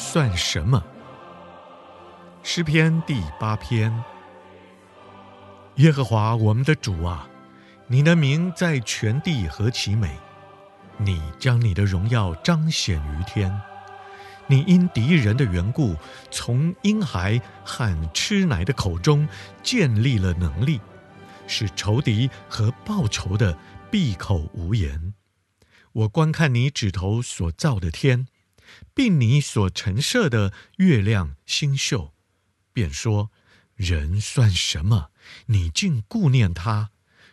算什么？诗篇第八篇。耶和华我们的主啊，你的名在全地何其美！你将你的荣耀彰显于天。你因敌人的缘故，从婴孩和吃奶的口中建立了能力，使仇敌和报仇的闭口无言。我观看你指头所造的天。并你所陈设的月亮星宿，便说：人算什么？你竟顾念他；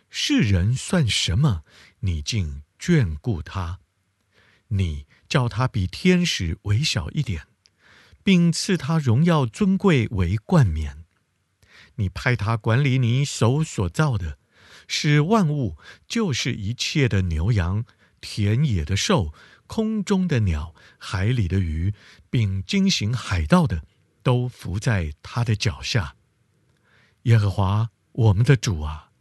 世人算什么？你竟眷顾他。你叫他比天使微小一点，并赐他荣耀尊贵为冠冕。你派他管理你手所造的，使万物，就是一切的牛羊、田野的兽。空中的鸟、海里的鱼，并经行海盗的，都伏在他的脚下。耶和华我们的主啊，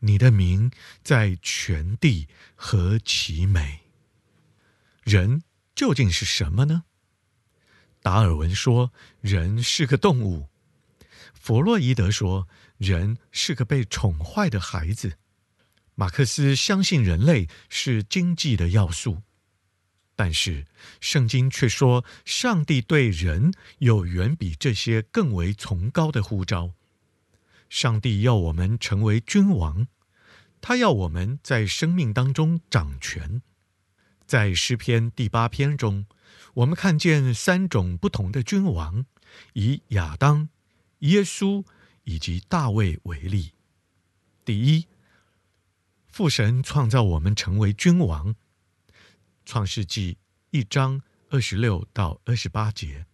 你的名在全地何其美！人究竟是什么呢？达尔文说，人是个动物；弗洛伊德说，人是个被宠坏的孩子；马克思相信人类是经济的要素。但是，圣经却说，上帝对人有远比这些更为崇高的呼召。上帝要我们成为君王，他要我们在生命当中掌权。在诗篇第八篇中，我们看见三种不同的君王，以亚当、耶稣以及大卫为例。第一，父神创造我们成为君王。创世纪一章二十六到二十八节，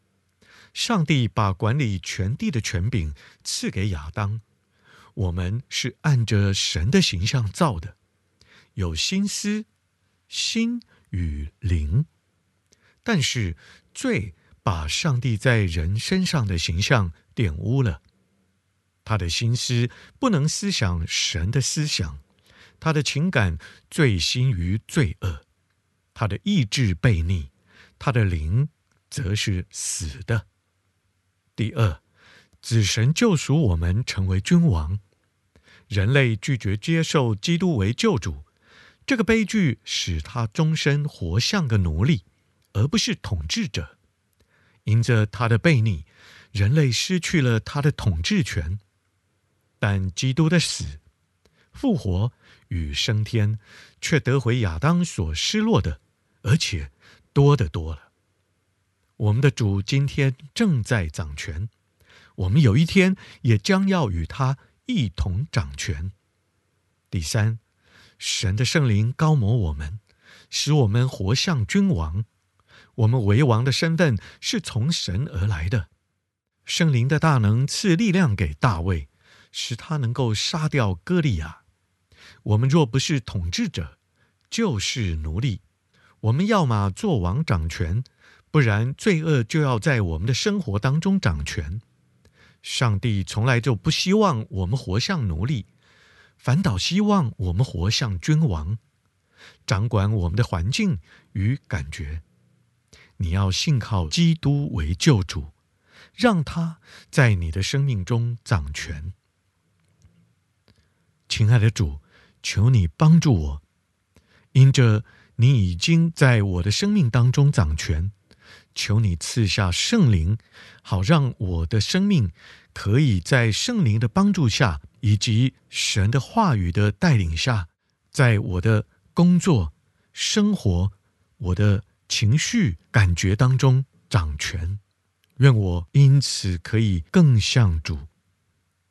上帝把管理全地的权柄赐给亚当。我们是按着神的形象造的，有心思、心与灵。但是罪把上帝在人身上的形象玷污了。他的心思不能思想神的思想，他的情感醉心于罪恶。他的意志悖逆，他的灵则是死的。第二，子神救赎我们成为君王，人类拒绝接受基督为救主，这个悲剧使他终身活像个奴隶，而不是统治者。因着他的悖逆，人类失去了他的统治权。但基督的死、复活与升天，却得回亚当所失落的。而且多得多了。我们的主今天正在掌权，我们有一天也将要与他一同掌权。第三，神的圣灵膏抹我们，使我们活像君王。我们为王的身份是从神而来的。圣灵的大能赐力量给大卫，使他能够杀掉歌利亚。我们若不是统治者，就是奴隶。我们要么做王掌权，不然罪恶就要在我们的生活当中掌权。上帝从来就不希望我们活像奴隶，反倒希望我们活像君王，掌管我们的环境与感觉。你要信靠基督为救主，让他在你的生命中掌权。亲爱的主，求你帮助我，因着。你已经在我的生命当中掌权，求你赐下圣灵，好让我的生命可以在圣灵的帮助下，以及神的话语的带领下，在我的工作、生活、我的情绪、感觉当中掌权。愿我因此可以更像主。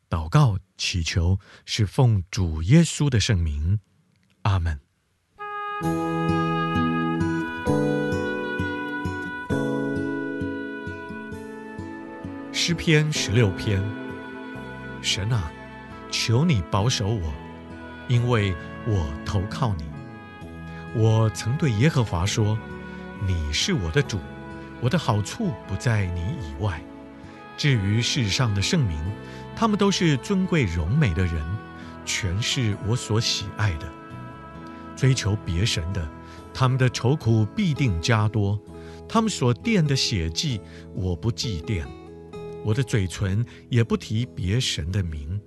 祷告祈求是奉主耶稣的圣名，阿门。诗篇十六篇，神啊，求你保守我，因为我投靠你。我曾对耶和华说：“你是我的主，我的好处不在你以外。至于世上的圣明，他们都是尊贵荣美的人，全是我所喜爱的。追求别神的，他们的愁苦必定加多。他们所奠的血迹，我不祭奠。我的嘴唇也不提别神的名。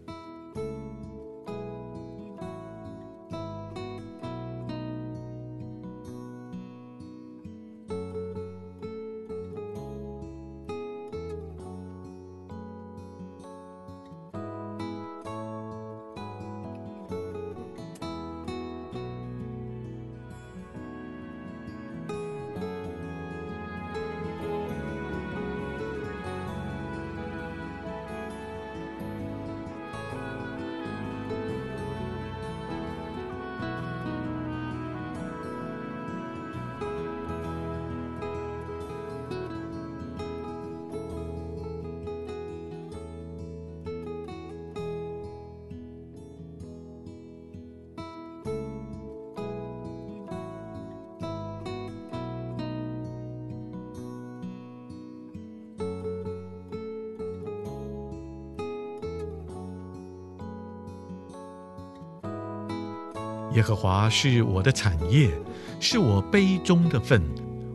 耶和华是我的产业，是我杯中的分，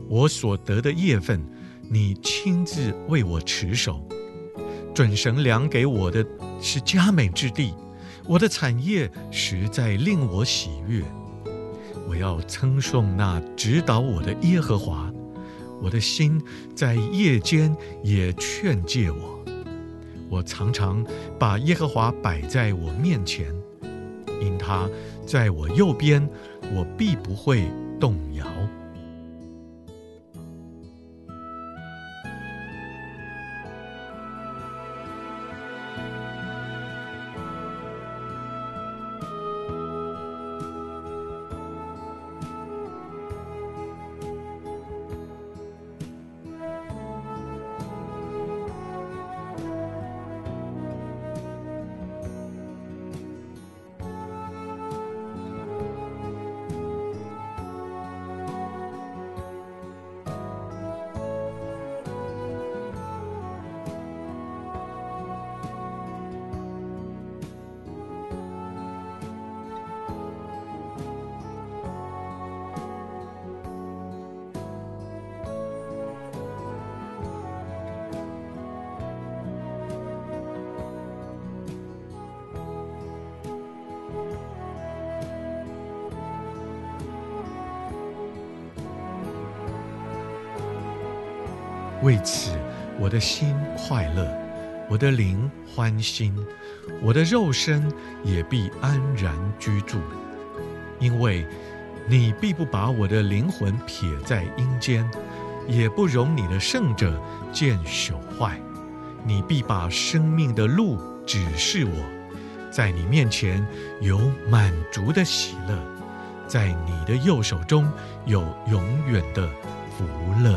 我所得的业分，你亲自为我持守。准绳量给我的是佳美之地，我的产业实在令我喜悦。我要称颂那指导我的耶和华，我的心在夜间也劝诫我。我常常把耶和华摆在我面前。因他在我右边，我必不会动摇。为此，我的心快乐，我的灵欢欣，我的肉身也必安然居住，因为你必不把我的灵魂撇在阴间，也不容你的圣者见朽坏。你必把生命的路指示我，在你面前有满足的喜乐，在你的右手中有永远的福乐。